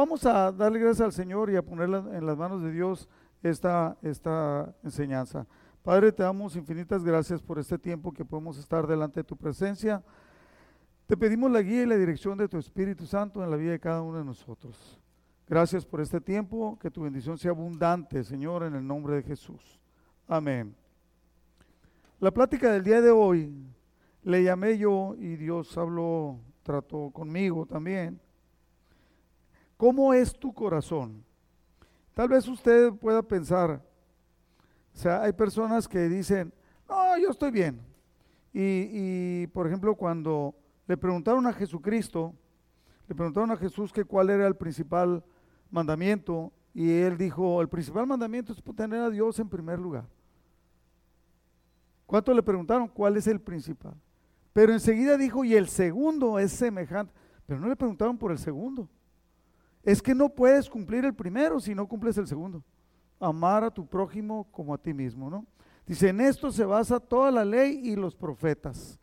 vamos a darle gracias al Señor y a ponerla en las manos de Dios esta, esta enseñanza. Padre, te damos infinitas gracias por este tiempo que podemos estar delante de tu presencia. Te pedimos la guía y la dirección de tu Espíritu Santo en la vida de cada uno de nosotros. Gracias por este tiempo, que tu bendición sea abundante, Señor, en el nombre de Jesús. Amén. La plática del día de hoy le llamé yo y Dios habló, trató conmigo también. ¿Cómo es tu corazón? Tal vez usted pueda pensar, o sea, hay personas que dicen, no, yo estoy bien. Y, por ejemplo, cuando le preguntaron a Jesucristo, le preguntaron a Jesús que cuál era el principal mandamiento, y él dijo, el principal mandamiento es tener a Dios en primer lugar. ¿Cuánto le preguntaron cuál es el principal? Pero enseguida dijo, y el segundo es semejante. Pero no le preguntaron por el segundo. Es que no puedes cumplir el primero si no cumples el segundo. Amar a tu prójimo como a ti mismo, ¿no? Dice, en esto se basa toda la ley y los profetas.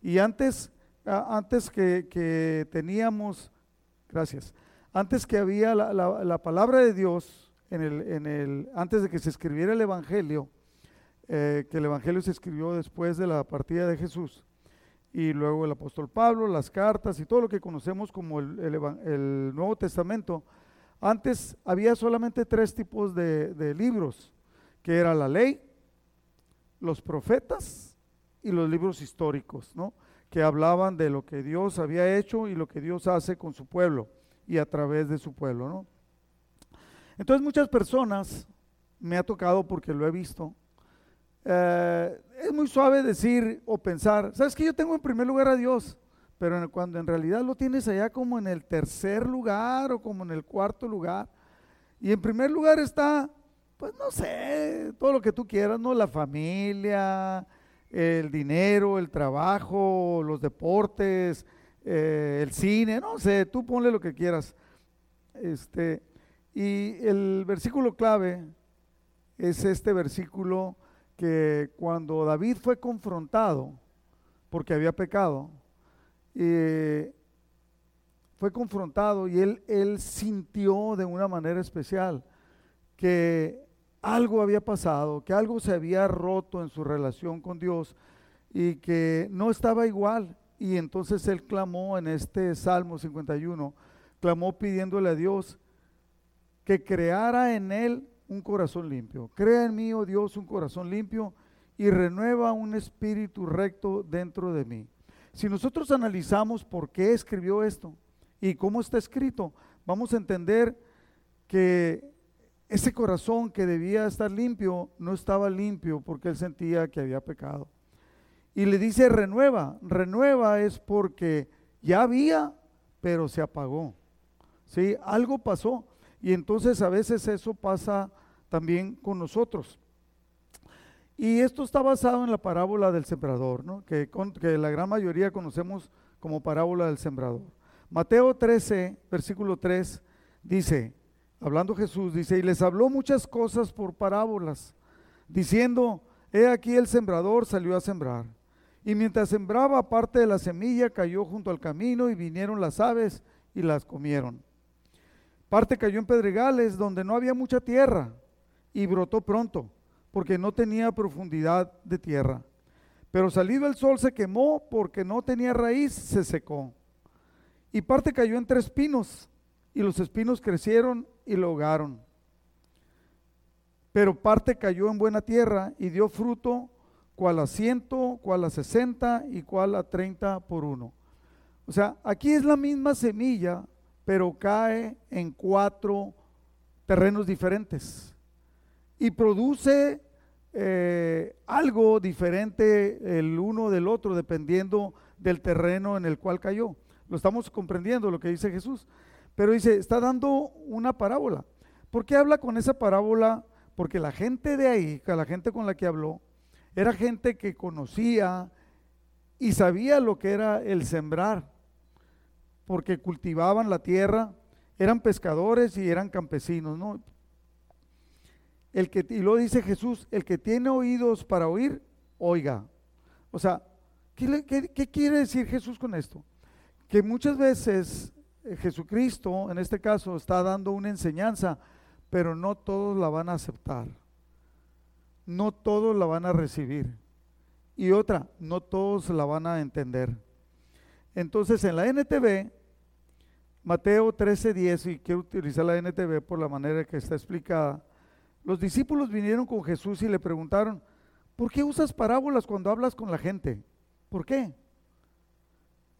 Y antes, antes que, teníamos, gracias, antes que había la, palabra de Dios, en el, en el, antes de que se escribiera el Evangelio, eh, que el Evangelio se escribió después de la partida de Jesús, y luego el apóstol Pablo, las cartas y todo lo que conocemos como el, Nuevo Testamento. Antes había solamente tres tipos de, libros, que era la ley, los profetas y los libros históricos, ¿no? que hablaban de lo que Dios había hecho y lo que Dios hace con su pueblo y a través de su pueblo. ¿no? Entonces muchas personas, me ha tocado porque lo he visto, eh, es muy suave decir o pensar, sabes que yo tengo en primer lugar a Dios, pero cuando en realidad lo tienes allá como en el tercer lugar o como en el cuarto lugar, y en primer lugar está, pues no sé, todo lo que tú quieras, ¿no? La familia, el dinero, el trabajo, los deportes, eh, el cine, no sé, tú ponle lo que quieras. Este, y el versículo clave es este versículo que cuando David fue confrontado, porque había pecado, eh, fue confrontado y él, él sintió de una manera especial que algo había pasado, que algo se había roto en su relación con Dios y que no estaba igual. Y entonces él clamó en este Salmo 51, clamó pidiéndole a Dios que creara en él un corazón limpio. Crea en mí, oh Dios, un corazón limpio y renueva un espíritu recto dentro de mí. Si nosotros analizamos por qué escribió esto y cómo está escrito, vamos a entender que ese corazón que debía estar limpio no estaba limpio porque él sentía que había pecado. Y le dice renueva, renueva es porque ya había, pero se apagó. ¿Sí? Algo pasó. Y entonces a veces eso pasa también con nosotros. Y esto está basado en la parábola del sembrador, que, que la gran mayoría conocemos como parábola del sembrador. Mateo 13, versículo 3, dice, hablando Jesús, dice, y les habló muchas cosas por parábolas, diciendo, he aquí el sembrador salió a sembrar. Y mientras sembraba parte de la semilla, cayó junto al camino y vinieron las aves y las comieron. Parte cayó en pedregales donde no había mucha tierra y brotó pronto, porque no tenía profundidad de tierra. Pero salido el sol se quemó porque no tenía raíz, se secó. Y parte cayó entre espinos, y los espinos crecieron y lo ahogaron. Pero parte cayó en buena tierra y dio fruto, cual a ciento, cual a sesenta y cual a treinta por uno. O sea, aquí es la misma semilla, pero cae en cuatro terrenos diferentes y produce eh, algo diferente el uno del otro dependiendo del terreno en el cual cayó. Lo estamos comprendiendo lo que dice Jesús. Pero dice, está dando una parábola. ¿Por qué habla con esa parábola? Porque la gente de ahí, la gente con la que habló, era gente que conocía y sabía lo que era el sembrar porque cultivaban la tierra, eran pescadores y eran campesinos, ¿no? El que, y lo dice Jesús, el que tiene oídos para oír, oiga. O sea, ¿qué, quiere decir Jesús con esto? Que muchas veces eh, Jesucristo en este caso está dando una enseñanza, pero no todos la van a aceptar. No todos la van a recibir. Y otra, no todos la van a entender. Entonces en la NTV, Mateo 13:10, y quiero utilizar la NTV por la manera que está explicada, los discípulos vinieron con Jesús y le preguntaron, ¿por qué usas parábolas cuando hablas con la gente? ¿Por qué?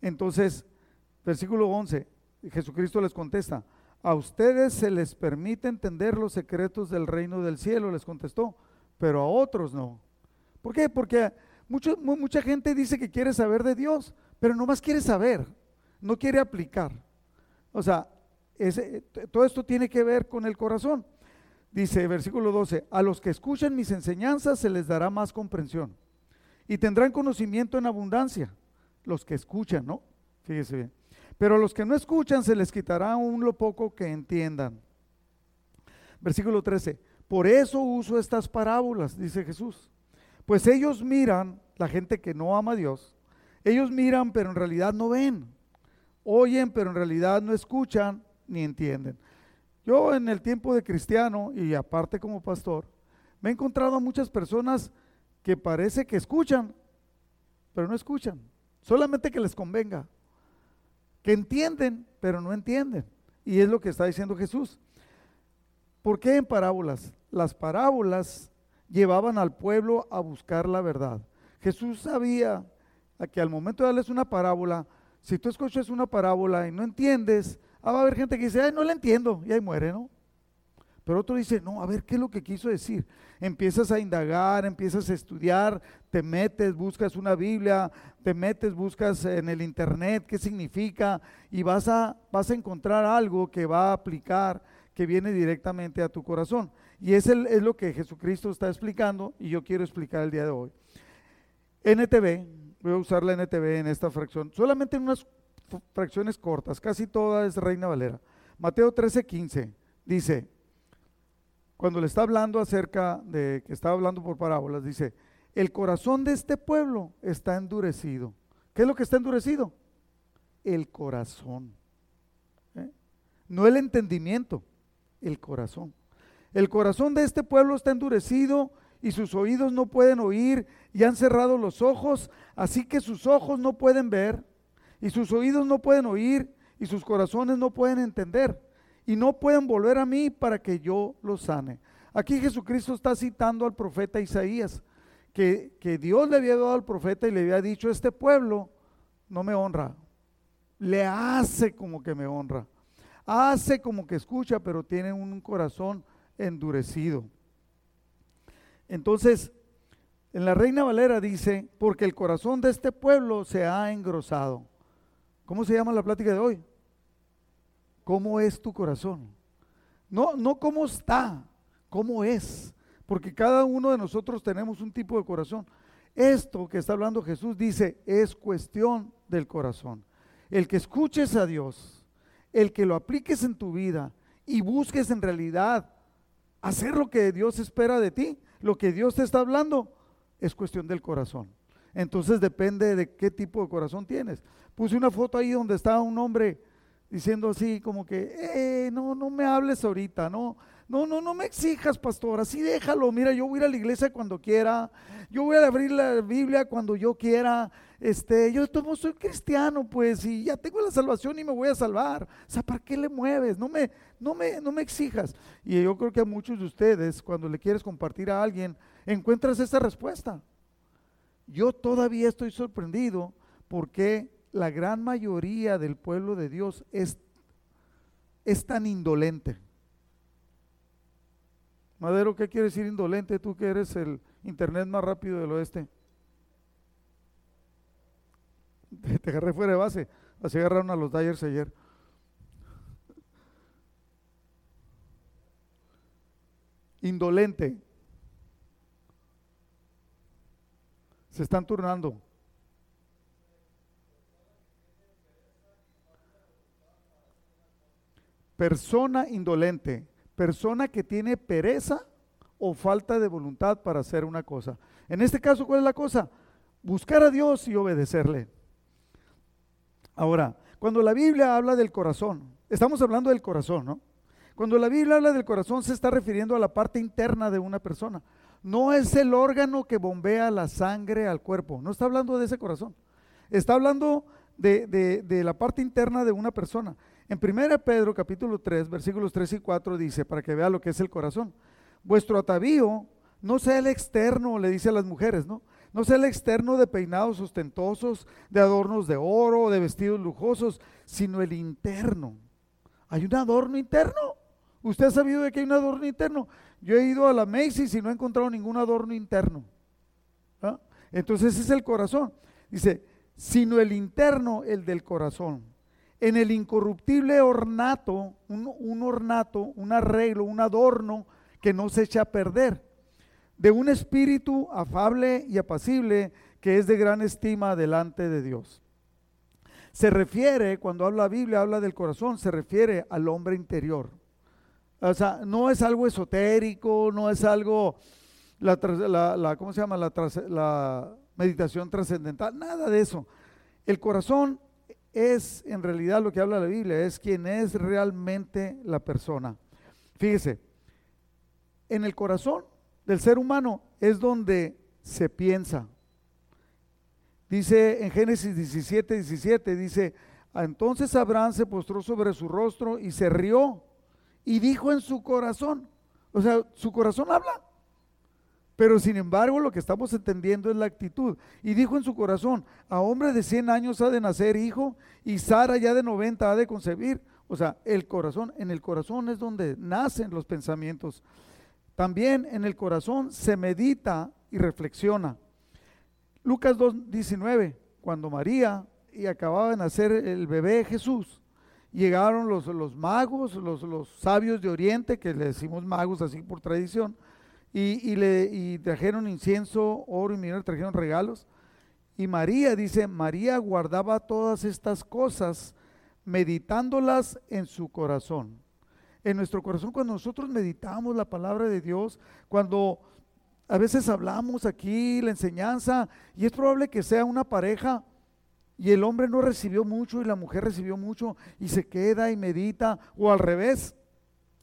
Entonces, versículo 11, Jesucristo les contesta, a ustedes se les permite entender los secretos del reino del cielo, les contestó, pero a otros no. ¿Por qué? Porque mucha gente dice que quiere saber de Dios, pero no más quiere saber, no quiere aplicar. O sea, todo esto tiene que ver con el corazón. Dice versículo 12, a los que escuchan mis enseñanzas se les dará más comprensión y tendrán conocimiento en abundancia. Los que escuchan, ¿no? Fíjese bien. Pero a los que no escuchan se les quitará aún lo poco que entiendan. Versículo 13, por eso uso estas parábolas, dice Jesús. Pues ellos miran, la gente que no ama a Dios, ellos miran pero en realidad no ven. Oyen pero en realidad no escuchan ni entienden. Yo en el tiempo de cristiano y aparte como pastor, me he encontrado a muchas personas que parece que escuchan, pero no escuchan. Solamente que les convenga. Que entienden, pero no entienden. Y es lo que está diciendo Jesús. ¿Por qué en parábolas? Las parábolas llevaban al pueblo a buscar la verdad. Jesús sabía que al momento de darles una parábola, si tú escuchas una parábola y no entiendes, Ah, va a haber gente que dice, ay, no la entiendo, y ahí muere, ¿no? Pero otro dice, no, a ver, ¿qué es lo que quiso decir? Empiezas a indagar, empiezas a estudiar, te metes, buscas una Biblia, te metes, buscas en el Internet qué significa y vas a, vas a encontrar algo que va a aplicar, que viene directamente a tu corazón. Y es, el, es lo que Jesucristo está explicando y yo quiero explicar el día de hoy. NTV, voy a usar la NTV en esta fracción, solamente en unas fracciones cortas, casi toda es Reina Valera. Mateo 13, 15 dice, cuando le está hablando acerca de que estaba hablando por parábolas, dice, el corazón de este pueblo está endurecido. ¿Qué es lo que está endurecido? El corazón. ¿eh? No el entendimiento, el corazón. El corazón de este pueblo está endurecido y sus oídos no pueden oír y han cerrado los ojos, así que sus ojos no pueden ver y sus oídos no pueden oír y sus corazones no pueden entender y no pueden volver a mí para que yo los sane. Aquí Jesucristo está citando al profeta Isaías, que, que Dios le había dado al profeta y le había dicho, este pueblo no me honra, le hace como que me honra, hace como que escucha, pero tiene un corazón endurecido. Entonces, en la Reina Valera dice, porque el corazón de este pueblo se ha engrosado. ¿Cómo se llama la plática de hoy? ¿Cómo es tu corazón? No, no cómo está, cómo es. Porque cada uno de nosotros tenemos un tipo de corazón. Esto que está hablando Jesús dice es cuestión del corazón. El que escuches a Dios, el que lo apliques en tu vida y busques en realidad hacer lo que Dios espera de ti, lo que Dios te está hablando, es cuestión del corazón. Entonces depende de qué tipo de corazón tienes. Puse una foto ahí donde estaba un hombre diciendo así como que, eh, no, no me hables ahorita, no, no, no, no me exijas, pastor, así déjalo, mira, yo voy a ir a la iglesia cuando quiera, yo voy a abrir la Biblia cuando yo quiera, este, yo soy cristiano, pues, y ya tengo la salvación y me voy a salvar. O sea, ¿para qué le mueves? No me, no me, no me exijas. Y yo creo que a muchos de ustedes, cuando le quieres compartir a alguien, encuentras esa respuesta. Yo todavía estoy sorprendido porque la gran mayoría del pueblo de Dios es, es tan indolente. Madero, ¿qué quiere decir indolente? Tú que eres el internet más rápido del oeste. Te, agarré fuera de base. Así agarraron a los Dyers ayer. Indolente. Se están turnando. Persona indolente, persona que tiene pereza o falta de voluntad para hacer una cosa. En este caso, ¿cuál es la cosa? Buscar a Dios y obedecerle. Ahora, cuando la Biblia habla del corazón, estamos hablando del corazón, ¿no? Cuando la Biblia habla del corazón se está refiriendo a la parte interna de una persona. No es el órgano que bombea la sangre al cuerpo, no está hablando de ese corazón. Está hablando de, de la parte interna de una persona. En 1 Pedro capítulo 3, versículos 3 y 4 dice, para que vea lo que es el corazón, vuestro atavío no sea el externo, le dice a las mujeres, ¿no? No sea el externo de peinados ostentosos, de adornos de oro, de vestidos lujosos, sino el interno. Hay un adorno interno. ¿Usted ha sabido de que hay un adorno interno? Yo he ido a la Macy's y no he encontrado ningún adorno interno. ¿ah? Entonces ese es el corazón. Dice, sino el interno, el del corazón. En el incorruptible ornato, un, ornato, un arreglo, un adorno que no se echa a perder de un espíritu afable y apacible que es de gran estima delante de Dios. Se refiere, cuando habla la Biblia, habla del corazón, se refiere al hombre interior. O sea, no es algo esotérico, no es algo, la, ¿cómo se llama? La, la meditación trascendental, nada de eso. El corazón es, en realidad, lo que habla la Biblia, es quien es realmente la persona. Fíjese, en el corazón del ser humano es donde se piensa. Dice en Génesis 17, 17, dice, entonces Abraham se postró sobre su rostro y se rió y dijo en su corazón, o sea, su corazón habla, pero sin embargo lo que estamos entendiendo es la actitud. Y dijo en su corazón, a hombre de 100 años ha de nacer hijo y Sara ya de 90 ha de concebir. O sea, el corazón, en el corazón es donde nacen los pensamientos. También en el corazón se medita y reflexiona. Lucas 2.19, cuando María y acababa de nacer el bebé Jesús, llegaron los, los magos, los, los, sabios de Oriente, que le decimos magos así por tradición, y, le, y trajeron incienso, oro y mirra, trajeron regalos. Y María, dice, María guardaba todas estas cosas, meditándolas en su corazón en nuestro corazón cuando nosotros meditamos la palabra de Dios, cuando a veces hablamos aquí la enseñanza y es probable que sea una pareja y el hombre no recibió mucho y la mujer recibió mucho y se queda y medita o al revés.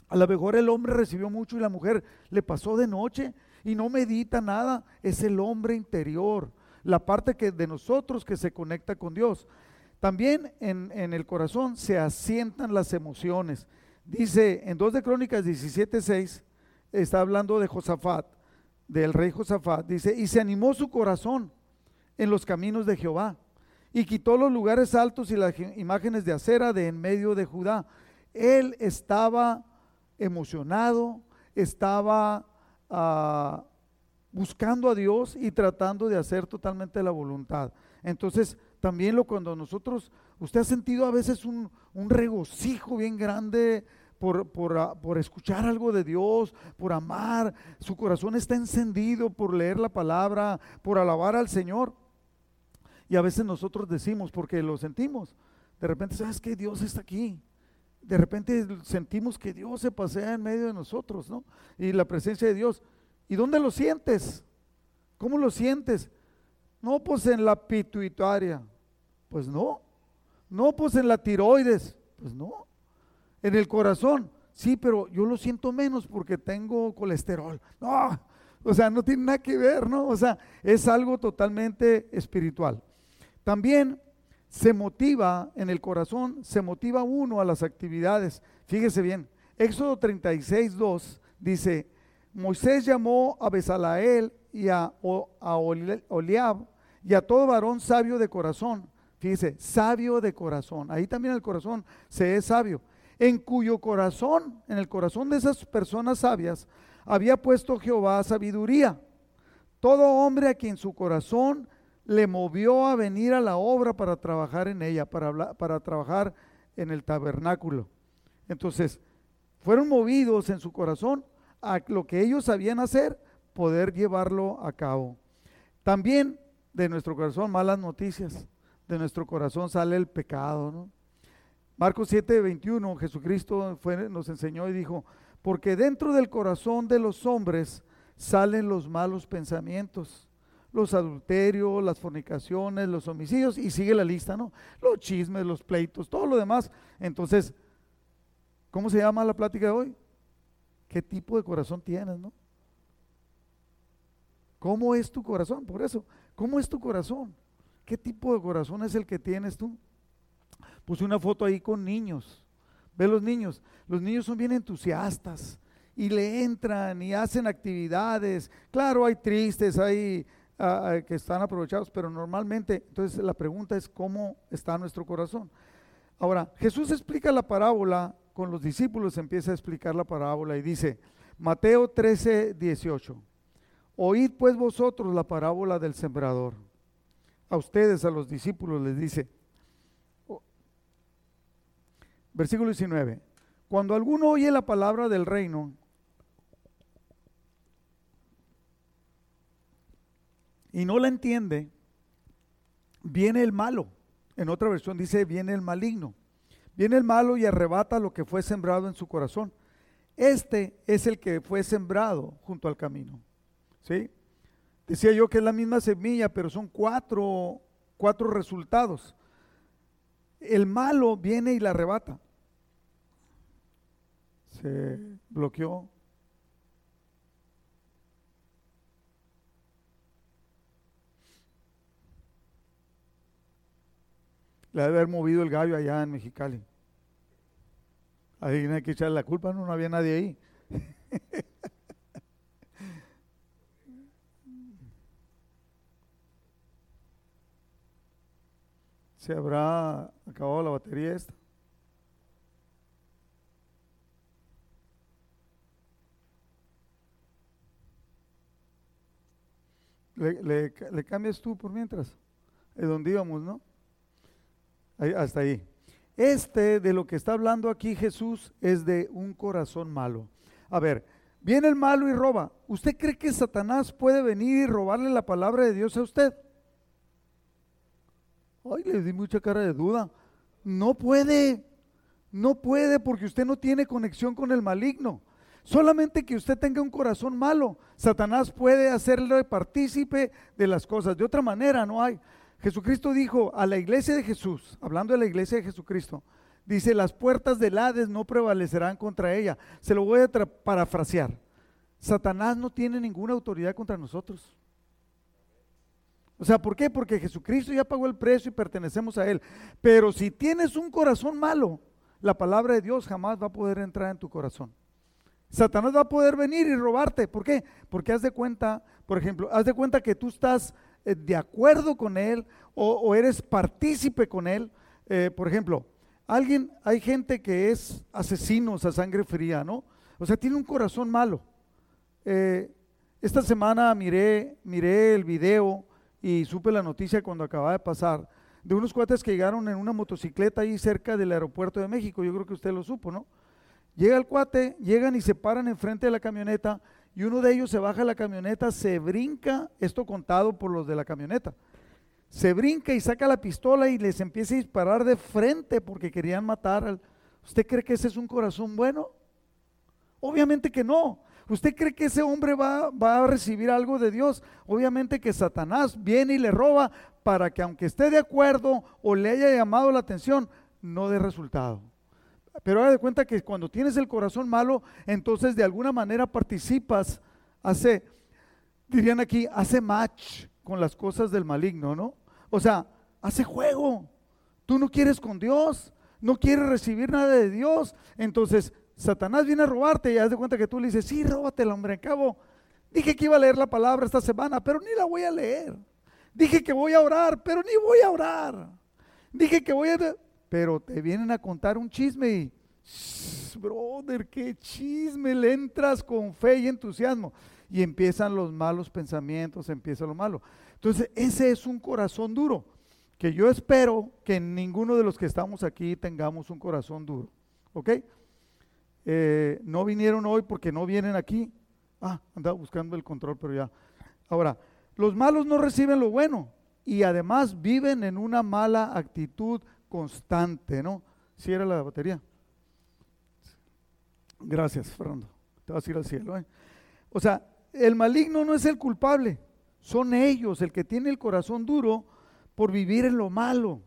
A lo mejor el hombre recibió mucho y la mujer le pasó de noche y no medita nada. Es el hombre interior, la parte que de nosotros que se conecta con Dios. También en, en el corazón se asientan las emociones. Dice en 2 de Crónicas 17:6, está hablando de Josafat, del rey Josafat. Dice, y se animó su corazón en los caminos de Jehová y quitó los lugares altos y las imágenes de acera de en medio de Judá. Él estaba emocionado, estaba ah, buscando a Dios y tratando de hacer totalmente la voluntad. Entonces, también lo cuando nosotros, usted ha sentido a veces un, regocijo bien grande por, ah, por, escuchar algo de Dios, por amar, su corazón está encendido por leer la palabra, por alabar al Señor. Y a veces nosotros decimos, porque lo sentimos, de repente, ¿sabes que Dios está aquí. De repente sentimos que Dios se pasea en medio de nosotros, ¿no? Y la presencia de Dios. ¿Y dónde lo sientes? ¿Cómo lo sientes? No, pues en la pituitaria. Pues no. No, pues en la tiroides. Pues no. En el corazón. Sí, pero yo lo siento menos porque tengo colesterol. No, o sea, no tiene nada que ver, ¿no? O sea, es algo totalmente espiritual. También se motiva en el corazón, se motiva uno a las actividades. Fíjese bien, Éxodo 36, 2 dice, Moisés llamó a Besalael y a, a Oliab y a todo varón sabio de corazón Fíjese, sabio de corazón. Ahí también el corazón se es sabio. En cuyo corazón, en el corazón de esas personas sabias, había puesto Jehová sabiduría. Todo hombre a quien su corazón le movió a venir a la obra para trabajar en ella, para, para trabajar en el tabernáculo. Entonces, fueron movidos en su corazón a lo que ellos sabían hacer, poder llevarlo a cabo. También de nuestro corazón malas noticias de nuestro corazón sale el pecado. Marcos 7, 21, Jesucristo nos enseñó y dijo, porque dentro del corazón de los hombres salen los malos pensamientos, los adulterios, las fornicaciones, los homicidios, y sigue la lista, ¿no? Los chismes, los pleitos, todo lo demás. Entonces, ¿cómo se llama la plática de hoy? ¿Qué tipo de corazón tienes, no? ¿Cómo es tu corazón? Por eso, ¿cómo es tu corazón? ¿Qué tipo de corazón es el que tienes tú? Puse una foto ahí con niños. Ve los niños. Los niños son bien entusiastas y le entran y hacen actividades. Claro, hay tristes, hay que están aprovechados, pero normalmente, entonces la pregunta es cómo está nuestro corazón. Ahora, Jesús explica la parábola con los discípulos, empieza a explicar la parábola y dice, Mateo 13, 18, oíd pues vosotros la parábola del sembrador. A ustedes, a los discípulos, les dice, versículo 19, cuando alguno oye la palabra del reino y no la entiende, viene el malo. En otra versión dice, viene el maligno. Viene el malo y arrebata lo que fue sembrado en su corazón. Este es el que fue sembrado junto al camino. ¿Sí? Decía yo que es la misma semilla, pero son cuatro, cuatro resultados. El malo viene y la arrebata. Se bloqueó. Le debe haber movido el gallo allá en Mexicali. Ahí hay que echarle la culpa, no, había nadie ahí. ¿Se habrá acabado la batería esta? Le, cambias tú por mientras. Es donde íbamos, ¿no? Hasta ahí. Este de lo que está hablando aquí Jesús es de un corazón malo. A ver, viene el malo y roba. ¿Usted cree que Satanás puede venir y robarle la palabra de Dios a usted? Ay, le di mucha cara de duda. No puede, no puede porque usted no tiene conexión con el maligno. Solamente que usted tenga un corazón malo, Satanás puede hacerle partícipe de las cosas. De otra manera no hay. Jesucristo dijo a la iglesia de Jesús, hablando de la iglesia de Jesucristo, dice, las puertas del Hades no prevalecerán contra ella. Se lo voy a parafrasear. Satanás no tiene ninguna autoridad contra nosotros. O sea, ¿por qué? Porque Jesucristo ya pagó el precio y pertenecemos a Él. Pero si tienes un corazón malo, la palabra de Dios jamás va a poder entrar en tu corazón. Satanás va a poder venir y robarte. ¿Por qué? Porque haz de cuenta, por ejemplo, haz de cuenta que tú estás de acuerdo con Él o, eres partícipe con Él. Eh, por ejemplo, alguien, hay gente que es asesinos a sangre fría, ¿no? O sea, tiene un corazón malo. Eh, esta semana miré, miré el video y supe la noticia cuando acababa de pasar de unos cuates que llegaron en una motocicleta ahí cerca del aeropuerto de México. Yo creo que usted lo supo, ¿no? Llega el cuate, llegan y se paran enfrente de la camioneta y uno de ellos se baja de la camioneta, se brinca, esto contado por los de la camioneta, se brinca y saca la pistola y les empieza a disparar de frente porque querían matar al... ¿Usted cree que ese es un corazón bueno? Obviamente que no. ¿Usted cree que ese hombre va, va, a recibir algo de Dios? Obviamente que Satanás viene y le roba para que aunque esté de acuerdo o le haya llamado la atención, no dé resultado. Pero haga de cuenta que cuando tienes el corazón malo, entonces de alguna manera participas, hace, dirían aquí, hace match con las cosas del maligno, ¿no? O sea, hace juego. Tú no quieres con Dios, no quieres recibir nada de Dios. Entonces, Satanás viene a robarte y haz de cuenta que tú le dices, sí, róbatela, hombre, cabo. Dije que iba a leer la palabra esta semana, pero ni la voy a leer. Dije que voy a orar, pero ni voy a orar. Dije que voy a pero te vienen a contar un chisme y, brother, qué chisme, le entras con fe y entusiasmo y empiezan los malos pensamientos, empieza lo malo. Entonces, ese es un corazón duro, que yo espero que ninguno de los que estamos aquí tengamos un corazón duro, ¿ok? Eh, no vinieron hoy porque no vienen aquí. Ah, andaba buscando el control, pero ya. Ahora, los malos no reciben lo bueno y además viven en una mala actitud constante, ¿no? Si era la batería. Gracias, Fernando. Te vas a ir al cielo. ¿eh? O sea, el maligno no es el culpable, Son ellos el que tiene el corazón duro por vivir en lo malo.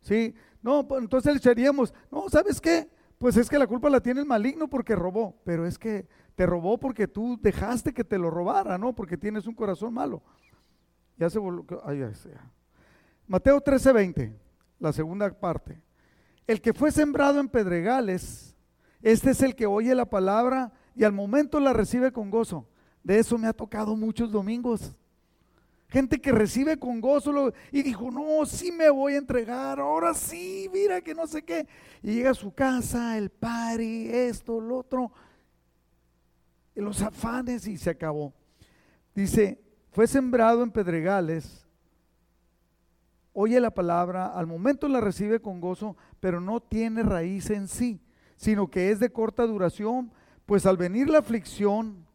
¿Sí? No, pues, entonces le echaríamos, no, ¿sabes qué? Pues es que la culpa la tiene el maligno porque robó, pero es que te robó porque tú dejaste que te lo robara, ¿no? Porque tienes un corazón malo. Ya se volvió, Mateo 13:20, la segunda parte. El que fue sembrado en pedregales, este es el que oye la palabra y al momento la recibe con gozo. De eso me ha tocado muchos domingos. Gente que recibe con gozo y dijo, no, sí me voy a entregar, ahora sí, mira que no sé qué. Y llega a su casa, el party, esto, lo otro, los afanes y se acabó. Dice, fue sembrado en pedregales, oye la palabra, al momento la recibe con gozo, pero no tiene raíz en sí, sino que es de corta duración, pues al venir la aflicción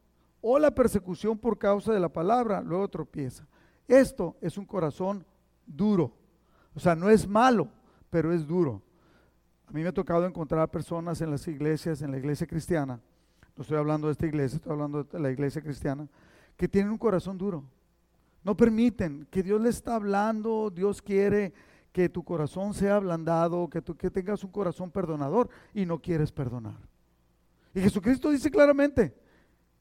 o la persecución por causa de la palabra, luego tropieza. Esto es un corazón duro. O sea, no es malo, pero es duro. A mí me ha tocado encontrar personas en las iglesias, en la iglesia cristiana, no estoy hablando de esta iglesia, estoy hablando de la iglesia cristiana, que tienen un corazón duro. No permiten que Dios le está hablando, Dios quiere que tu corazón sea ablandado, que tú que tengas un corazón perdonador y no quieres perdonar. Y Jesucristo dice claramente,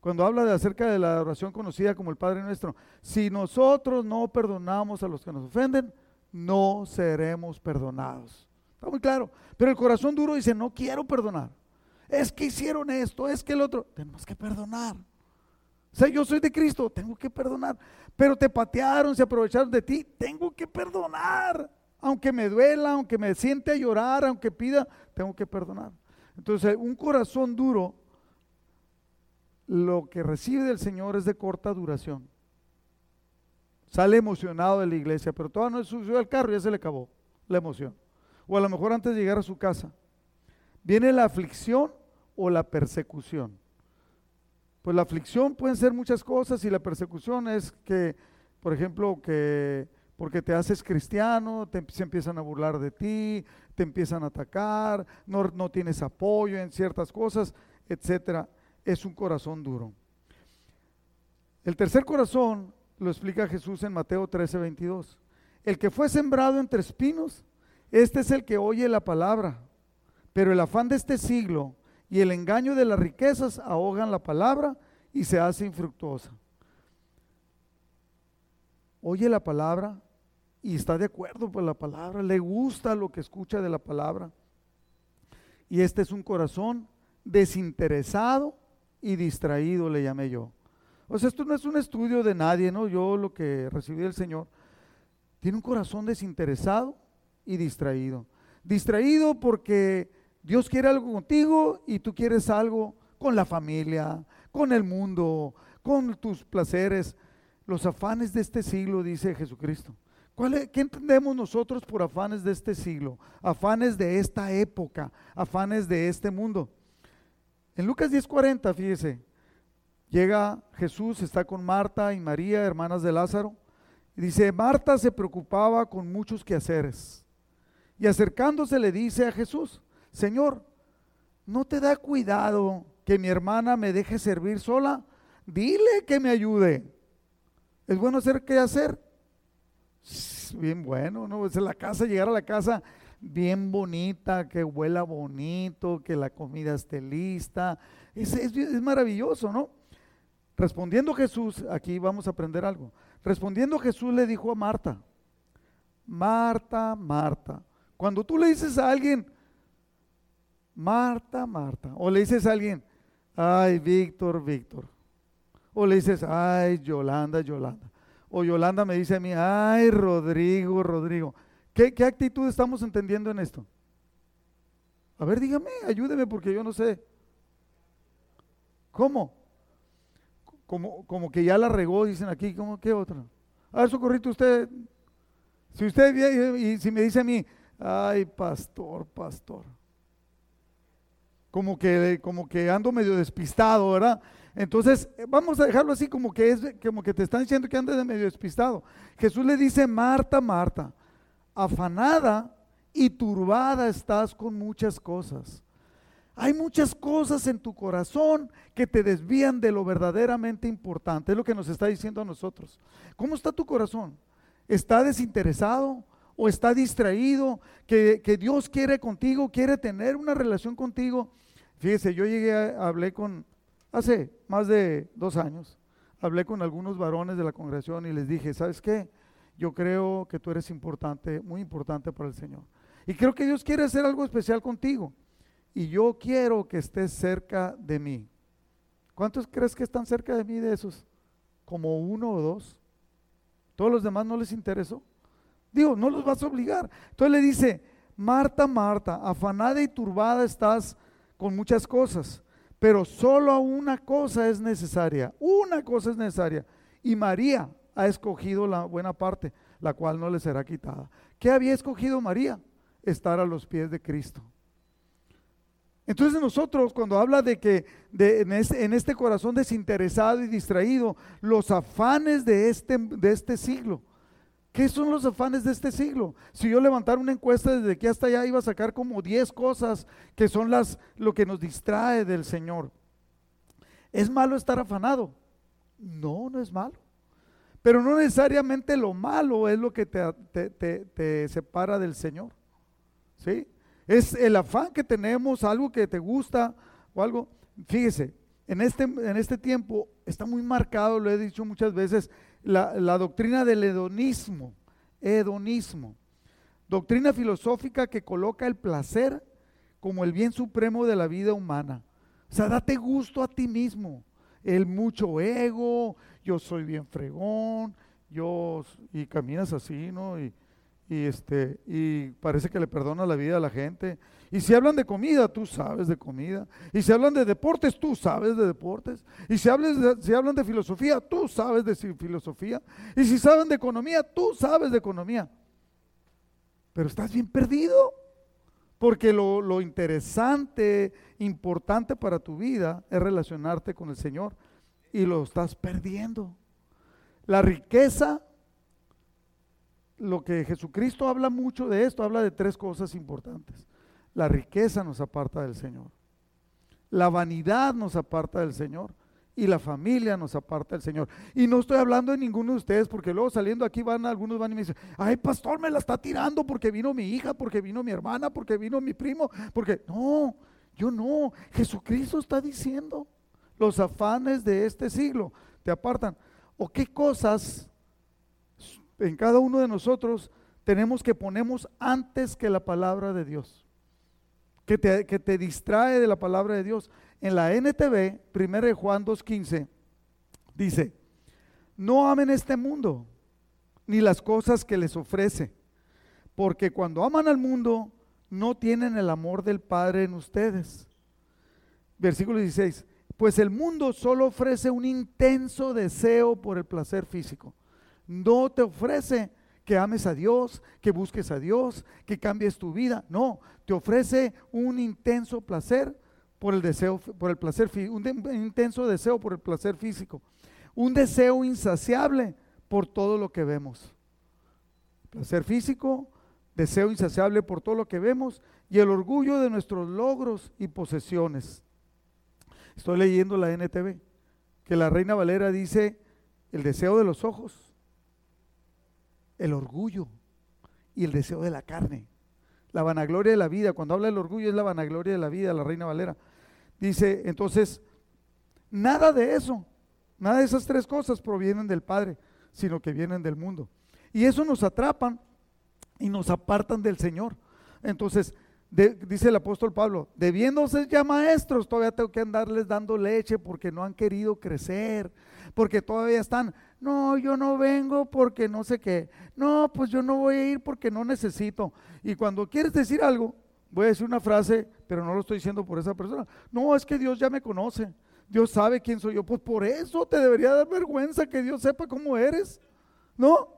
cuando habla de acerca de la oración conocida como el Padre nuestro, si nosotros no perdonamos a los que nos ofenden, no seremos perdonados. Está muy claro. Pero el corazón duro dice, no quiero perdonar. Es que hicieron esto, es que el otro. Tenemos que perdonar. Sea, yo soy de Cristo, tengo que perdonar. Pero te patearon, se aprovecharon de ti, tengo que perdonar. Aunque me duela, aunque me siente a llorar, aunque pida, tengo que perdonar. Entonces, un corazón duro, lo que recibe del Señor es de corta duración. Sale emocionado de la iglesia, pero todavía no subió al carro ya se le acabó la emoción. O a lo mejor antes de llegar a su casa. Viene la aflicción o la persecución. Pues la aflicción pueden ser muchas cosas y la persecución es que, por ejemplo, que porque te haces cristiano, te, se empiezan a burlar de ti, te empiezan a atacar, no, no tienes apoyo en ciertas cosas, etcétera. Es un corazón duro. El tercer corazón lo explica Jesús en Mateo 13, 22. El que fue sembrado entre espinos, este es el que oye la palabra, pero el afán de este siglo y el engaño de las riquezas ahogan la palabra y se hace infructuosa. Oye la palabra, y está de acuerdo con la palabra, le gusta lo que escucha de la palabra. Y este es un corazón desinteresado y distraído, le llamé yo. O sea, esto no es un estudio de nadie, ¿no? Yo lo que recibí del Señor. Tiene un corazón desinteresado y distraído. Distraído porque Dios quiere algo contigo y tú quieres algo con la familia, con el mundo, con tus placeres, los afanes de este siglo, dice Jesucristo. ¿Qué entendemos nosotros por afanes de este siglo? Afanes de esta época, afanes de este mundo. En Lucas 10:40, fíjese, llega Jesús, está con Marta y María, hermanas de Lázaro, y dice, Marta se preocupaba con muchos quehaceres. Y acercándose le dice a Jesús, Señor, ¿no te da cuidado que mi hermana me deje servir sola? Dile que me ayude. Es bueno hacer qué hacer bien bueno, ¿no? Es la casa, llegar a la casa bien bonita, que huela bonito, que la comida esté lista. Es, es, maravilloso, ¿no? Respondiendo Jesús, aquí vamos a aprender algo. Respondiendo Jesús le dijo a Marta, Marta, Marta. Cuando tú le dices a alguien, Marta, Marta, o le dices a alguien, ay, Víctor, Víctor, o le dices, ay, Yolanda, Yolanda. O Yolanda me dice a mí, ay, Rodrigo, Rodrigo. ¿Qué, actitud estamos entendiendo en esto? A ver, dígame, ayúdeme porque yo no sé. ¿Cómo? Como, como que ya la regó, dicen aquí, ¿cómo qué otra? A ver, socorrito, usted, si usted y si me dice a mí, ay, pastor, pastor. Como que, como que ando medio despistado, ¿verdad? Entonces, eh, vamos a dejarlo así como que es como que te están diciendo que andes de medio despistado. Jesús le dice, Marta, Marta, afanada y turbada estás con muchas cosas. Hay muchas cosas en tu corazón que te desvían de lo verdaderamente importante. Es lo que nos está diciendo a nosotros. ¿Cómo está tu corazón? ¿Está desinteresado o está distraído? ¿Que, Dios quiere contigo, quiere tener una relación contigo? Fíjese, yo llegué, a, hablé con, hace más de dos años, hablé con algunos varones de la congregación y les dije, ¿sabes qué? Yo creo que tú eres importante, muy importante para el Señor. Y creo que Dios quiere hacer algo especial contigo y yo quiero que estés cerca de mí. ¿Cuántos crees que están cerca de mí de esos? Como uno o dos. ¿Todos los demás no les interesó? Digo, no los vas a obligar. Entonces le dice, Marta, Marta, afanada y turbada estás con muchas cosas, pero solo una cosa es necesaria, una cosa es necesaria. Y María ha escogido la buena parte, la cual no le será quitada. ¿Qué había escogido María? Estar a los pies de Cristo. Entonces nosotros cuando habla de que en, este, corazón desinteresado y distraído, los afanes de este, de este siglo, ¿qué son los afanes de este siglo? Si yo levantara una encuesta desde aquí hasta allá iba a sacar como 10 cosas que son las, lo que nos distrae del Señor. ¿Es malo estar afanado? No, no es malo. Pero no necesariamente lo malo es lo que te, te, te separa del Señor. ¿Sí? Es el afán que tenemos, algo que te gusta o algo. Fíjese, en este, en este tiempo está muy marcado, lo he dicho muchas veces, la, la doctrina del hedonismo. Hedonismo. Doctrina filosófica que coloca el placer como el bien supremo de la vida humana. O sea, date gusto a ti mismo. El mucho ego, yo soy bien fregón, yo, y caminas así, ¿no? Y este y parece que le perdona la vida a la gente. Y si hablan de comida, tú sabes de comida. Y si hablan de deportes, tú sabes de deportes. Y si, si hablan de filosofía, tú sabes de filosofía. Y si saben de economía, tú sabes de economía. Pero estás bien perdido. Porque lo, lo interesante, importante para tu vida es relacionarte con el Señor. Y lo estás perdiendo. La riqueza lo que Jesucristo habla mucho de esto, habla de tres cosas importantes. La riqueza nos aparta del Señor. La vanidad nos aparta del Señor. Y la familia nos aparta del Señor. Y no estoy hablando de ninguno de ustedes, porque luego saliendo aquí van, algunos van y me dicen, ay pastor, me la está tirando porque vino mi hija, porque vino mi hermana, porque vino mi primo, porque no, yo no. Jesucristo está diciendo, los afanes de este siglo te apartan. ¿O qué cosas en cada uno de nosotros tenemos que ponemos antes que la palabra de Dios, que te, que te distrae de la palabra de Dios. En la NTV, 1 Juan 2.15, dice, no amen este mundo, ni las cosas que les ofrece, porque cuando aman al mundo, no tienen el amor del Padre en ustedes. Versículo 16, pues el mundo solo ofrece un intenso deseo por el placer físico no te ofrece que ames a Dios, que busques a Dios, que cambies tu vida. No, te ofrece un intenso placer por el deseo, por el placer, un, intenso deseo por el placer físico, un deseo insaciable por todo lo que vemos. Placer físico, deseo insaciable por todo lo que vemos y el orgullo de nuestros logros y posesiones. Estoy leyendo la NTV, que la Reina Valera dice el deseo de los ojos, el orgullo y el deseo de la carne. La vanagloria de la vida, cuando habla del orgullo es la vanagloria de la vida, la reina Valera. Dice, entonces, nada de eso, nada de esas tres cosas provienen del Padre, sino que vienen del mundo. Y eso nos atrapan y nos apartan del Señor. Entonces, dice el apóstol Pablo, debiéndose ya maestros, todavía tengo que andarles dando leche porque no han querido crecer, porque todavía están, no, yo no vengo porque no sé qué, no, pues yo no voy a ir porque no necesito. Y cuando quieres decir algo, voy a decir una frase, pero no lo estoy diciendo por esa persona, no, es que Dios ya me conoce, Dios sabe quién soy yo, pues por eso te debería dar vergüenza que Dios sepa cómo eres, ¿no?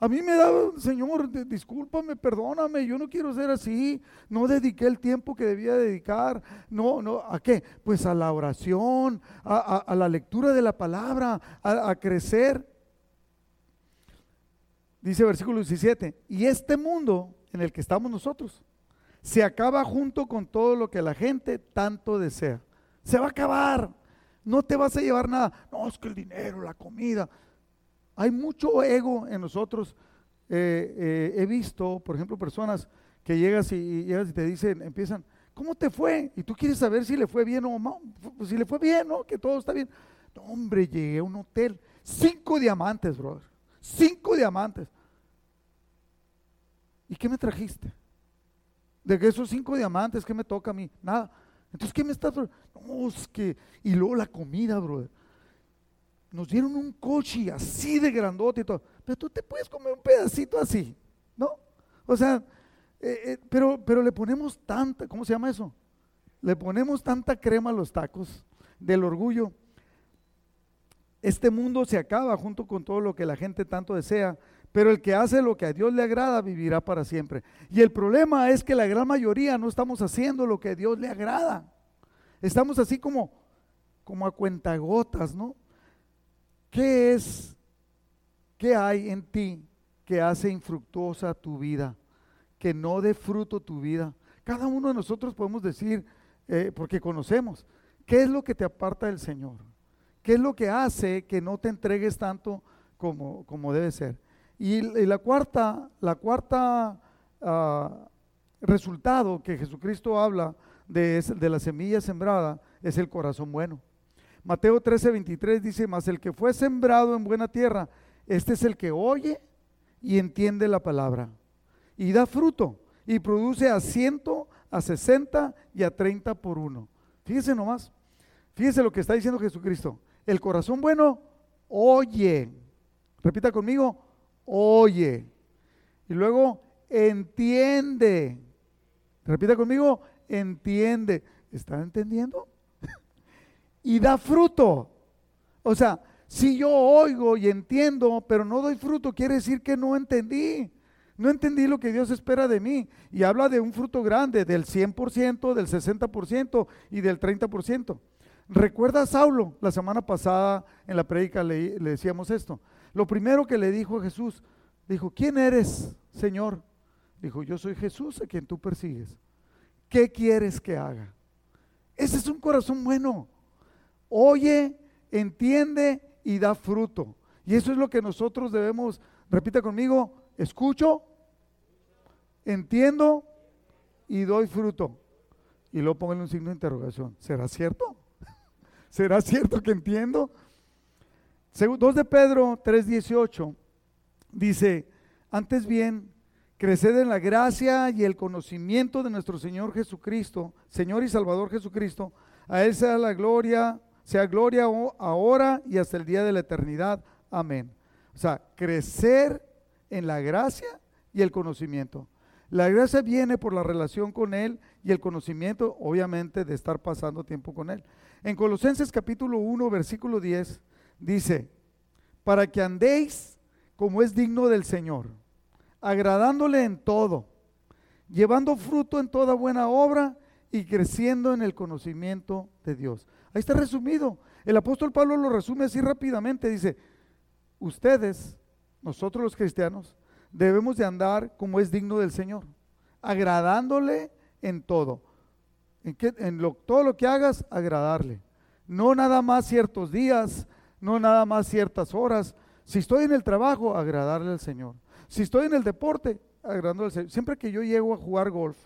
A mí me da, Señor, discúlpame, perdóname, yo no quiero ser así. No dediqué el tiempo que debía dedicar. No, no, ¿a qué? Pues a la oración, a, la lectura de la palabra, a, a crecer. Dice versículo 17, y este mundo en el que estamos nosotros se acaba junto con todo lo que la gente tanto desea. Se va a acabar. No te vas a llevar nada. No, es que el dinero, la comida. Hay mucho ego en nosotros. Eh, eh, he visto, por ejemplo, personas que llegas y, llegas y te dicen, empiezan, ¿cómo te fue? Y tú quieres saber si le fue bien o no. Pues si le fue bien, ¿no? Que todo está bien. No, hombre, llegué a un hotel. Cinco diamantes, brother. Cinco diamantes. ¿Y qué me trajiste? De esos cinco diamantes, ¿qué me toca a mí? Nada. Entonces, ¿qué me estás? No, es que. Y luego la comida, brother. Nos dieron un coche así de grandote y todo. Pero tú te puedes comer un pedacito así, ¿no? O sea, eh, eh, pero, pero le ponemos tanta, ¿cómo se llama eso? Le ponemos tanta crema a los tacos del orgullo. Este mundo se acaba junto con todo lo que la gente tanto desea, pero el que hace lo que a Dios le agrada vivirá para siempre. Y el problema es que la gran mayoría no estamos haciendo lo que a Dios le agrada. Estamos así como, como a cuentagotas, ¿no? ¿Qué es, qué hay en ti que hace infructuosa tu vida? Que no dé fruto tu vida. Cada uno de nosotros podemos decir, eh, porque conocemos, ¿qué es lo que te aparta del Señor? ¿Qué es lo que hace que no te entregues tanto como, como debe ser? Y, la cuarta, la cuarta ah, resultado que Jesucristo habla de, de la semilla sembrada es el corazón bueno. Mateo 13, 23 dice, mas el que fue sembrado en buena tierra, este es el que oye y entiende la palabra y da fruto y produce a ciento, a sesenta y a treinta por uno. Fíjese nomás, fíjese lo que está diciendo Jesucristo. El corazón bueno oye, repita conmigo, oye. Y luego entiende. Repita conmigo, entiende. ¿Están entendiendo? Y da fruto. O sea, si yo oigo y entiendo, pero no doy fruto, quiere decir que no entendí. No entendí lo que Dios espera de mí. Y habla de un fruto grande, del 100%, del 60% y del 30%. Recuerda a Saulo, la semana pasada en la predica le, decíamos esto. Lo primero que le dijo a Jesús, dijo, ¿quién eres, Señor? Dijo, yo soy Jesús a quien tú persigues. ¿Qué quieres que haga? Ese es un corazón bueno oye, entiende y da fruto. Y eso es lo que nosotros debemos, repita conmigo, escucho, entiendo y doy fruto. Y luego pongan un signo de interrogación. ¿Será cierto? ¿Será cierto que entiendo? 2 de Pedro 3:18 dice, antes bien, creced en la gracia y el conocimiento de nuestro Señor Jesucristo, Señor y Salvador Jesucristo. A Él sea la gloria sea gloria ahora y hasta el día de la eternidad. Amén. O sea, crecer en la gracia y el conocimiento. La gracia viene por la relación con Él y el conocimiento, obviamente, de estar pasando tiempo con Él. En Colosenses capítulo 1, versículo 10, dice, para que andéis como es digno del Señor, agradándole en todo, llevando fruto en toda buena obra y creciendo en el conocimiento de Dios. Ahí está resumido. El apóstol Pablo lo resume así rápidamente. Dice, ustedes, nosotros los cristianos, debemos de andar como es digno del Señor, agradándole en todo. En, lo, todo lo que hagas, agradarle. No nada más ciertos días, no nada más ciertas horas. Si estoy en el trabajo, agradarle al Señor. Si estoy en el deporte, agradándole al Señor. Siempre que yo llego a jugar golf,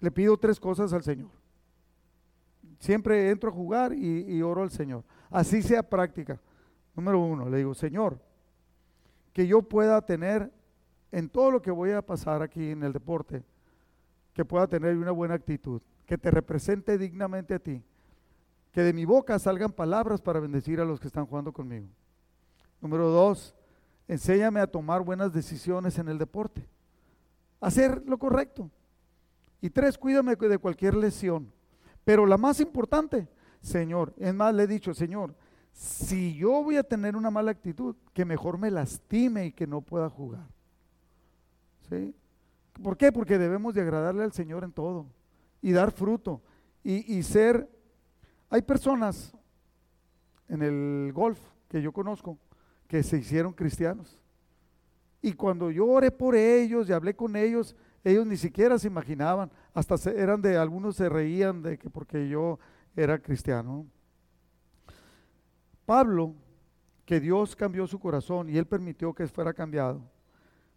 le pido tres cosas al Señor. Siempre entro a jugar y, oro al Señor. Así sea práctica. Número uno, le digo, Señor, que yo pueda tener en todo lo que voy a pasar aquí en el deporte, que pueda tener una buena actitud, que te represente dignamente a ti, que de mi boca salgan palabras para bendecir a los que están jugando conmigo. Número dos, enséñame a tomar buenas decisiones en el deporte, hacer lo correcto. Y tres, cuídame de cualquier lesión. Pero la más importante, Señor, es más, le he dicho, Señor, si yo voy a tener una mala actitud, que mejor me lastime y que no pueda jugar. ¿Sí? ¿Por qué? Porque debemos de agradarle al Señor en todo y dar fruto y, y ser... Hay personas en el golf que yo conozco que se hicieron cristianos. Y cuando yo oré por ellos y hablé con ellos, Ellos ni siquiera se imaginaban, hasta eran de, algunos se reían de que porque yo era cristiano. Pablo, que Dios cambió su corazón y él permitió que fuera cambiado,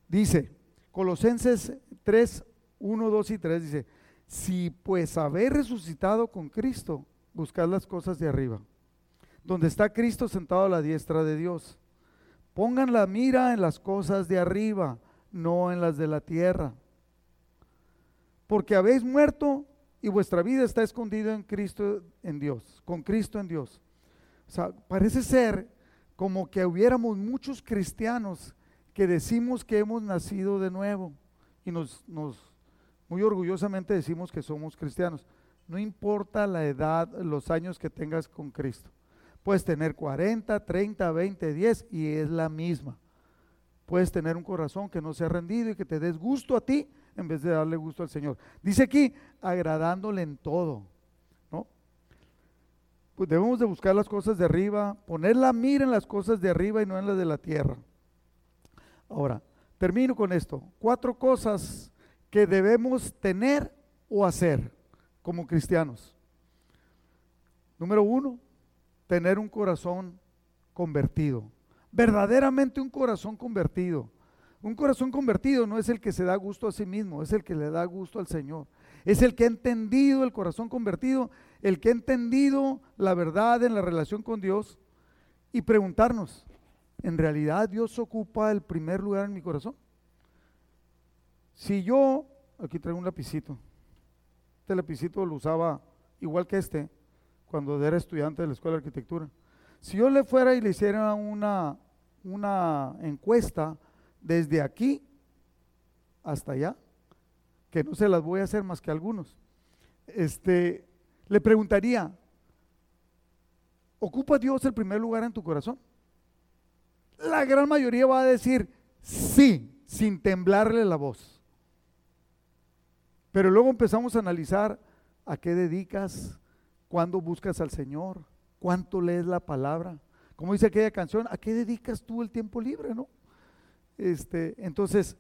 dice, Colosenses 3, 1, 2 y 3 dice, si pues habéis resucitado con Cristo, buscad las cosas de arriba, donde está Cristo sentado a la diestra de Dios. Pongan la mira en las cosas de arriba, no en las de la tierra. Porque habéis muerto y vuestra vida está escondida en Cristo, en Dios, con Cristo en Dios. O sea, parece ser como que hubiéramos muchos cristianos que decimos que hemos nacido de nuevo y nos, nos muy orgullosamente decimos que somos cristianos. No importa la edad, los años que tengas con Cristo. Puedes tener 40, 30, 20, 10 y es la misma. Puedes tener un corazón que no se ha rendido y que te des gusto a ti en vez de darle gusto al Señor. Dice aquí, agradándole en todo. ¿no? Pues debemos de buscar las cosas de arriba, poner la mira en las cosas de arriba y no en las de la tierra. Ahora, termino con esto. Cuatro cosas que debemos tener o hacer como cristianos. Número uno, tener un corazón convertido. Verdaderamente un corazón convertido. Un corazón convertido no es el que se da gusto a sí mismo, es el que le da gusto al Señor. Es el que ha entendido el corazón convertido, el que ha entendido la verdad en la relación con Dios y preguntarnos, ¿en realidad Dios ocupa el primer lugar en mi corazón? Si yo, aquí traigo un lapicito, este lapicito lo usaba igual que este cuando era estudiante de la escuela de arquitectura. Si yo le fuera y le hiciera una, una encuesta desde aquí hasta allá, que no se las voy a hacer más que algunos, este, le preguntaría, ¿ocupa Dios el primer lugar en tu corazón? La gran mayoría va a decir sí, sin temblarle la voz. Pero luego empezamos a analizar a qué dedicas, cuándo buscas al Señor, cuánto lees la palabra. Como dice aquella canción, ¿a qué dedicas tú el tiempo libre, no? Este, entonces,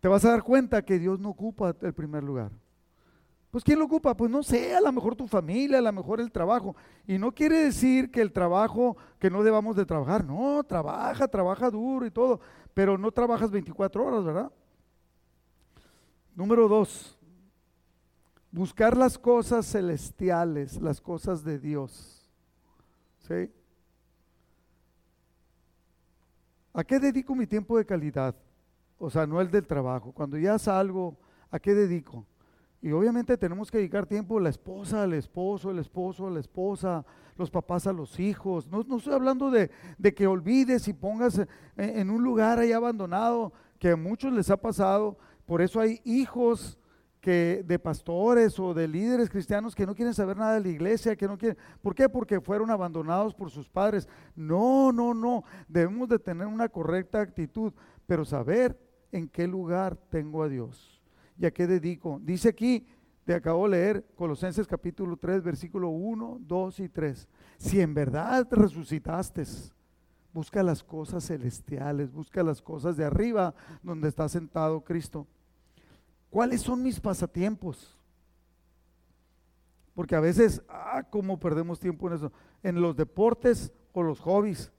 te vas a dar cuenta que Dios no ocupa el primer lugar. Pues ¿quién lo ocupa? Pues no sé, a lo mejor tu familia, a lo mejor el trabajo. Y no quiere decir que el trabajo, que no debamos de trabajar. No, trabaja, trabaja duro y todo, pero no trabajas 24 horas, ¿verdad? Número dos, buscar las cosas celestiales, las cosas de Dios. ¿Sí? ¿A qué dedico mi tiempo de calidad? O sea, no el del trabajo. Cuando ya salgo, ¿a qué dedico? Y obviamente tenemos que dedicar tiempo la esposa al esposo, el esposo a la esposa, los papás a los hijos. No, estoy hablando de, de, que olvides y pongas en, en un lugar ahí abandonado, que a muchos les ha pasado, por eso hay hijos de pastores o de líderes cristianos que no quieren saber nada de la iglesia, que no quieren. ¿Por qué? Porque fueron abandonados por sus padres. No, no, no. Debemos de tener una correcta actitud, pero saber en qué lugar tengo a Dios y a qué dedico. Dice aquí, te acabo de leer Colosenses capítulo 3, versículo 1, 2 y 3. Si en verdad resucitaste, busca las cosas celestiales, busca las cosas de arriba donde está sentado Cristo. ¿Cuáles son mis pasatiempos? Porque a veces, ah, cómo perdemos tiempo en eso. En los deportes o los hobbies.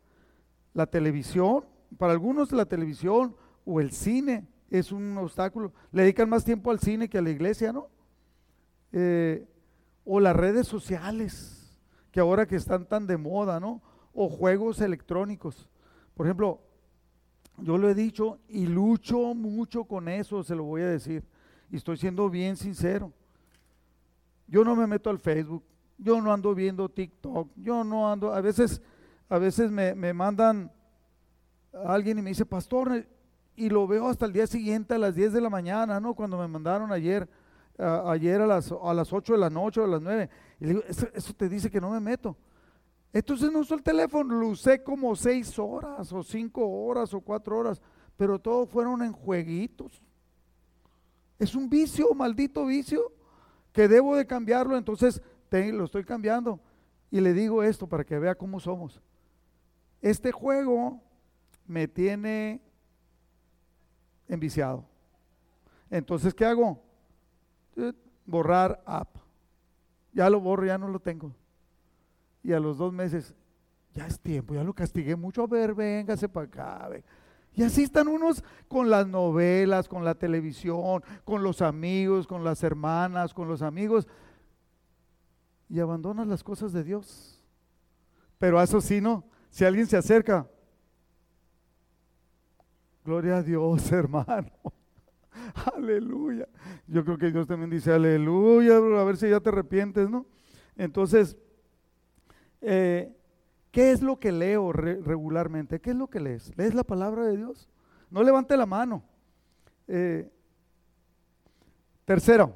La televisión, para algunos la televisión o el cine es un obstáculo. Le dedican más tiempo al cine que a la iglesia, ¿no? Eh, o las redes sociales, que ahora que están tan de moda, ¿no? O juegos electrónicos. Por ejemplo, yo lo he dicho y lucho mucho con eso, se lo voy a decir y estoy siendo bien sincero. Yo no me meto al Facebook, yo no ando viendo TikTok, yo no ando, a veces, a veces me, mandan a alguien y me dice, pastor, y lo veo hasta el día siguiente a las 10 de la mañana, ¿no? Cuando me mandaron ayer, ayer a las, a las 8 de la noche o a las 9. Y le digo, eso, te dice que no me meto. Entonces no uso el teléfono, lo usé como 6 horas o 5 horas o 4 horas, pero todo fueron en jueguitos. Es un vicio, maldito vicio, que debo de cambiarlo, entonces lo estoy cambiando. Y le digo esto para que vea cómo somos. Este juego me tiene enviciado. Entonces, ¿qué hago? Eh, borrar app. Ya lo borro, ya no lo tengo. Y a los dos meses, ya es tiempo, ya lo castigué mucho. A ver, véngase para acá. Y así están unos con las novelas, con la televisión, con los amigos, con las hermanas, con los amigos. Y abandonan las cosas de Dios. Pero a eso sí, no. Si alguien se acerca, gloria a Dios, hermano. aleluya. Yo creo que Dios también dice aleluya, a ver si ya te arrepientes, ¿no? Entonces, eh, ¿qué es lo que leo regularmente? ¿Qué es lo que lees? ¿Lees la palabra de Dios? No levante la mano. Eh, tercero,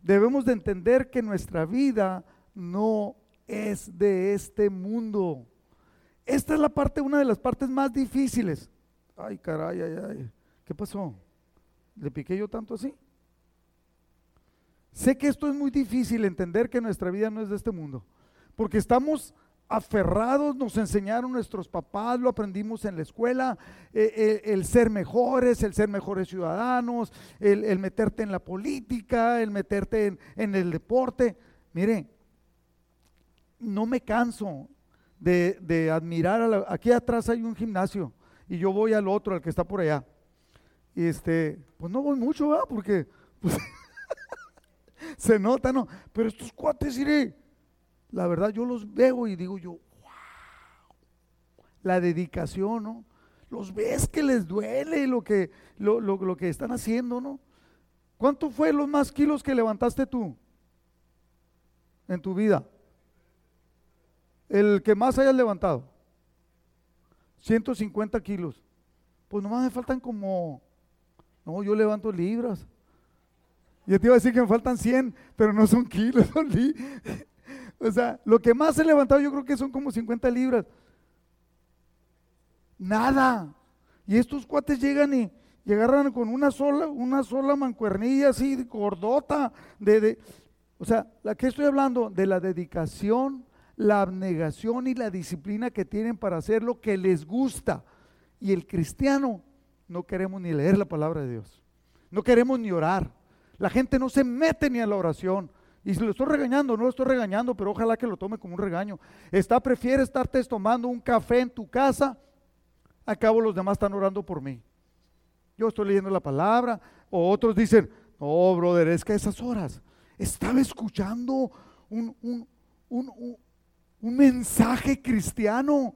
debemos de entender que nuestra vida no es de este mundo. Esta es la parte, una de las partes más difíciles. Ay, caray, ay, ay. ¿Qué pasó? ¿Le piqué yo tanto así? Sé que esto es muy difícil entender que nuestra vida no es de este mundo, porque estamos aferrados, nos enseñaron nuestros papás, lo aprendimos en la escuela, eh, eh, el ser mejores, el ser mejores ciudadanos, el, meterte en la política, el meterte en, el deporte. Mire, no me canso de, admirar, a aquí atrás hay un gimnasio y yo voy al otro, al que está por allá. Y este, pues no voy mucho, ¿verdad? Porque pues, se nota, ¿no? Pero estos cuates, iré, la verdad yo los veo y digo yo, wow, la dedicación, ¿no? Los ves que les duele lo que, lo, lo que están haciendo, ¿no? ¿Cuánto fue los más kilos que levantaste tú en tu vida? El que más hayas levantado. 150 kilos. Pues nomás me faltan como no, yo levanto libras. Yo te iba a decir que me faltan 100, pero no son kilos, son libras. O sea, lo que más he levantado yo creo que son como 50 libras. Nada. Y estos cuates llegan y, llegaron con una sola, una sola mancuernilla así, gordota. De, de, o sea, la que estoy hablando de la dedicación, la abnegación y la disciplina que tienen para hacer lo que les gusta. Y el cristiano no queremos ni leer la palabra de Dios. No queremos ni orar. La gente no se mete ni a la oración. Y si lo estoy regañando, no lo estoy regañando, pero ojalá que lo tome como un regaño. Está, prefiere estarte tomando un café en tu casa. Acabo los demás están orando por mí. Yo estoy leyendo la palabra. O otros dicen, no, brother, es que a esas horas estaba escuchando un, un, un, un mensaje cristiano.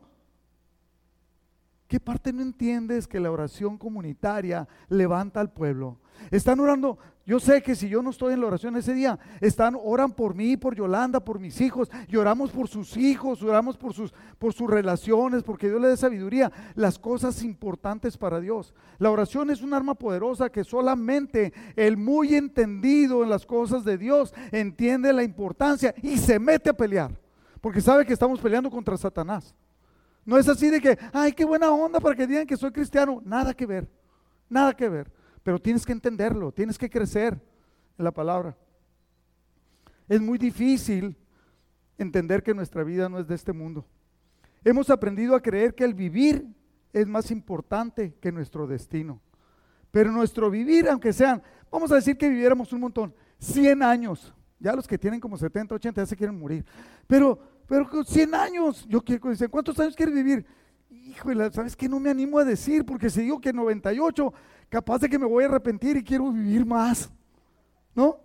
¿Qué parte no entiendes que la oración comunitaria levanta al pueblo? Están orando, yo sé que si yo no estoy en la oración ese día, están oran por mí, por Yolanda, por mis hijos, y oramos por sus hijos, oramos por sus por sus relaciones, porque Dios le dé sabiduría, las cosas importantes para Dios. La oración es un arma poderosa que solamente el muy entendido en las cosas de Dios entiende la importancia y se mete a pelear, porque sabe que estamos peleando contra Satanás. No es así de que, ay, qué buena onda para que digan que soy cristiano. Nada que ver, nada que ver. Pero tienes que entenderlo, tienes que crecer en la palabra. Es muy difícil entender que nuestra vida no es de este mundo. Hemos aprendido a creer que el vivir es más importante que nuestro destino. Pero nuestro vivir, aunque sean, vamos a decir que viviéramos un montón, 100 años, ya los que tienen como 70, 80 ya se quieren morir, pero pero con 100 años, yo quiero, decir, ¿cuántos años quieres vivir? Híjole, ¿sabes qué? No me animo a decir, porque si digo que 98, capaz de que me voy a arrepentir y quiero vivir más. ¿No?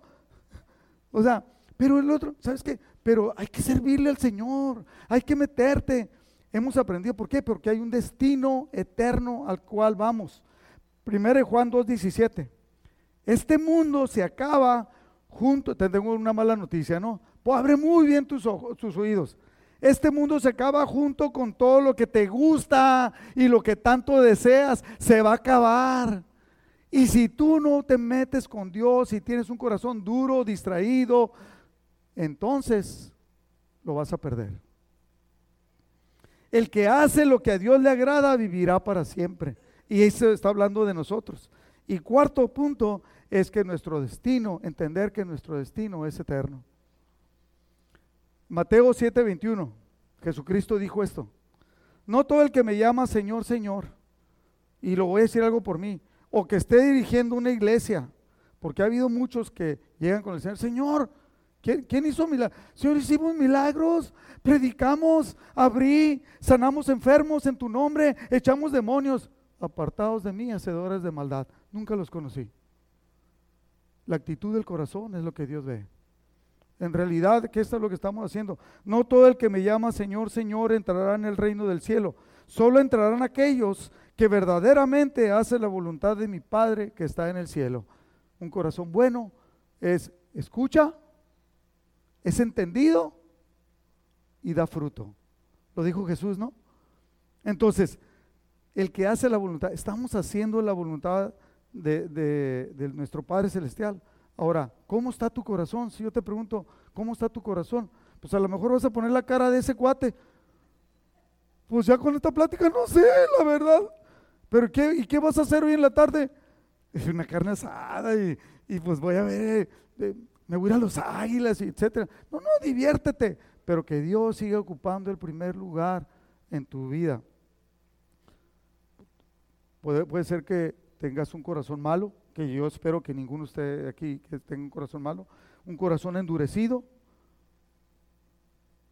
O sea, pero el otro, ¿sabes qué? Pero hay que servirle al Señor, hay que meterte. Hemos aprendido, ¿por qué? Porque hay un destino eterno al cual vamos. Primero de Juan 2.17. Este mundo se acaba junto, te tengo una mala noticia, ¿no? Pues abre muy bien tus, ojos, tus oídos. Este mundo se acaba junto con todo lo que te gusta y lo que tanto deseas, se va a acabar. Y si tú no te metes con Dios y tienes un corazón duro, distraído, entonces lo vas a perder. El que hace lo que a Dios le agrada vivirá para siempre. Y eso está hablando de nosotros. Y cuarto punto es que nuestro destino, entender que nuestro destino es eterno. Mateo 7:21, Jesucristo dijo esto. No todo el que me llama Señor, Señor, y lo voy a decir algo por mí, o que esté dirigiendo una iglesia, Porque ha habido muchos que llegan con el Señor, Señor, ¿quién, hizo milagros? Señor, hicimos milagros, predicamos, abrí, sanamos enfermos en tu nombre, echamos demonios. Apartados de mí, hacedores de maldad. Nunca los conocí. La actitud del corazón es lo que Dios ve. En realidad, ¿qué es lo que estamos haciendo? No todo el que me llama Señor, Señor entrará en el reino del cielo. Solo entrarán aquellos que verdaderamente hacen la voluntad de mi Padre que está en el cielo. Un corazón bueno es escucha, es entendido y da fruto. Lo dijo Jesús, ¿no? Entonces, el que hace la voluntad, estamos haciendo la voluntad de, de nuestro Padre Celestial. Ahora, ¿cómo está tu corazón? Si yo te pregunto, ¿cómo está tu corazón? Pues a lo mejor vas a poner la cara de ese cuate. Pues ya con esta plática no sé, la verdad. Pero ¿qué, ¿y qué vas a hacer hoy en la tarde? Una carne asada y, pues voy a ver, eh, me voy a ir a los águilas, y etcétera. No, no, diviértete, pero que Dios siga ocupando el primer lugar en tu vida. Puede, puede ser que tengas un corazón malo, que yo espero que ninguno de ustedes aquí que tenga un corazón malo, un corazón endurecido,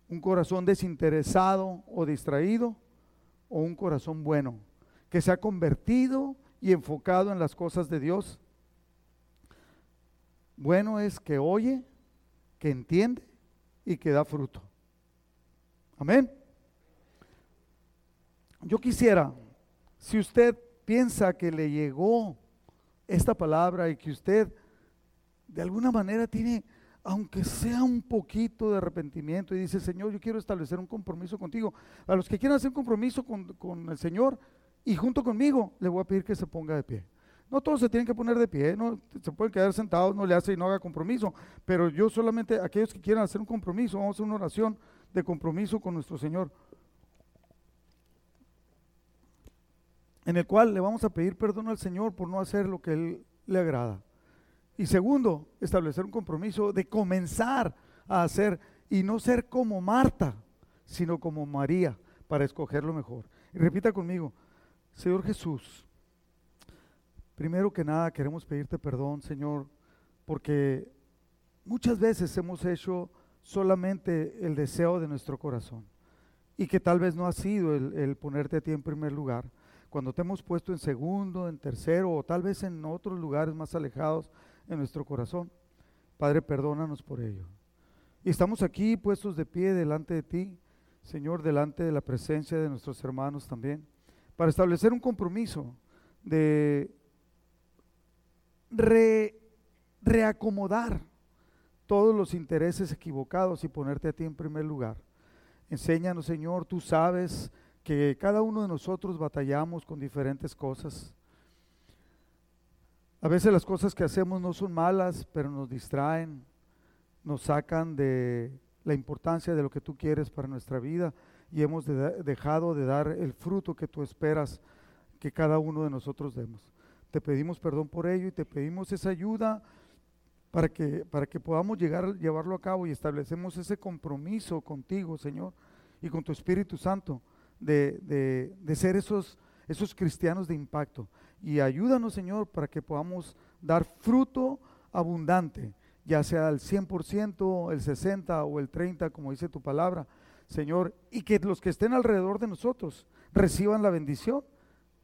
un corazón desinteresado o distraído, o un corazón bueno, que se ha convertido y enfocado en las cosas de Dios. Bueno es que oye, que entiende y que da fruto. Amén. Yo quisiera, si usted piensa que le llegó esta palabra y que usted de alguna manera tiene, aunque sea un poquito de arrepentimiento y dice, Señor, yo quiero establecer un compromiso contigo. A los que quieran hacer un compromiso con, el Señor y junto conmigo, le voy a pedir que se ponga de pie. No todos se tienen que poner de pie, no se pueden quedar sentados, no le hace y no haga compromiso, pero yo solamente, aquellos que quieran hacer un compromiso, vamos a hacer una oración de compromiso con nuestro Señor. En el cual le vamos a pedir perdón al Señor por no hacer lo que Él le agrada. Y segundo, establecer un compromiso de comenzar a hacer y no ser como Marta, sino como María, para escoger lo mejor. Y repita conmigo, Señor Jesús, primero que nada queremos pedirte perdón, Señor, porque muchas veces hemos hecho solamente el deseo de nuestro corazón y que tal vez no ha sido el, el ponerte a ti en primer lugar cuando te hemos puesto en segundo, en tercero o tal vez en otros lugares más alejados en nuestro corazón. Padre, perdónanos por ello. Y estamos aquí puestos de pie delante de ti, Señor, delante de la presencia de nuestros hermanos también, para establecer un compromiso de reacomodar todos los intereses equivocados y ponerte a ti en primer lugar. Enséñanos, Señor, tú sabes que cada uno de nosotros batallamos con diferentes cosas. A veces las cosas que hacemos no son malas, pero nos distraen, nos sacan de la importancia de lo que tú quieres para nuestra vida y hemos dejado de dar el fruto que tú esperas que cada uno de nosotros demos. Te pedimos perdón por ello y te pedimos esa ayuda para que, para que podamos llegar llevarlo a cabo y establecemos ese compromiso contigo, Señor, y con tu Espíritu Santo de, ser esos, esos cristianos de impacto. Y ayúdanos, Señor, para que podamos dar fruto abundante, ya sea el 100%, el 60% o el 30%, como dice tu palabra, Señor, y que los que estén alrededor de nosotros reciban la bendición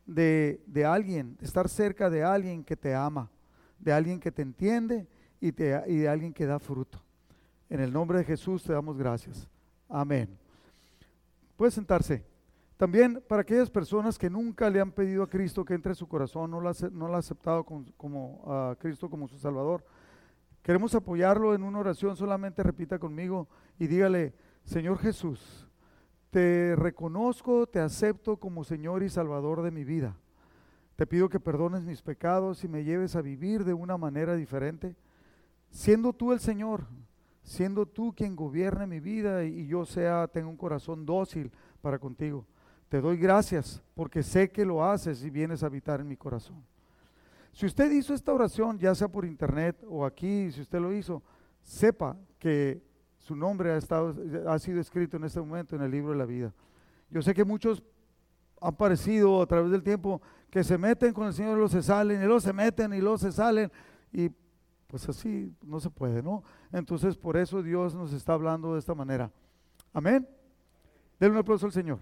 de, de alguien, de estar cerca de alguien que te ama, de alguien que te entiende y, te, y de alguien que da fruto. En el nombre de Jesús te damos gracias. Amén. Puede sentarse. También para aquellas personas que nunca le han pedido a Cristo que entre en su corazón, no lo ha, ha aceptado como, a Cristo como su Salvador, queremos apoyarlo en una oración, solamente repita conmigo y dígale, Señor Jesús, te reconozco, te acepto como Señor y Salvador de mi vida. Te pido que perdones mis pecados y me lleves a vivir de una manera diferente, siendo tú el Señor, siendo tú quien gobierne mi vida y yo sea, tenga un corazón dócil para contigo. Te doy gracias porque sé que lo haces y vienes a habitar en mi corazón. Si usted hizo esta oración, ya sea por internet o aquí, si usted lo hizo, sepa que su nombre ha, estado, ha sido escrito en este momento en el libro de la vida. Yo sé que muchos han parecido a través del tiempo que se meten con el Señor y luego se salen, y luego se meten y luego se salen, y pues así no se puede, ¿no? Entonces por eso Dios nos está hablando de esta manera. Amén. Denle un aplauso al Señor.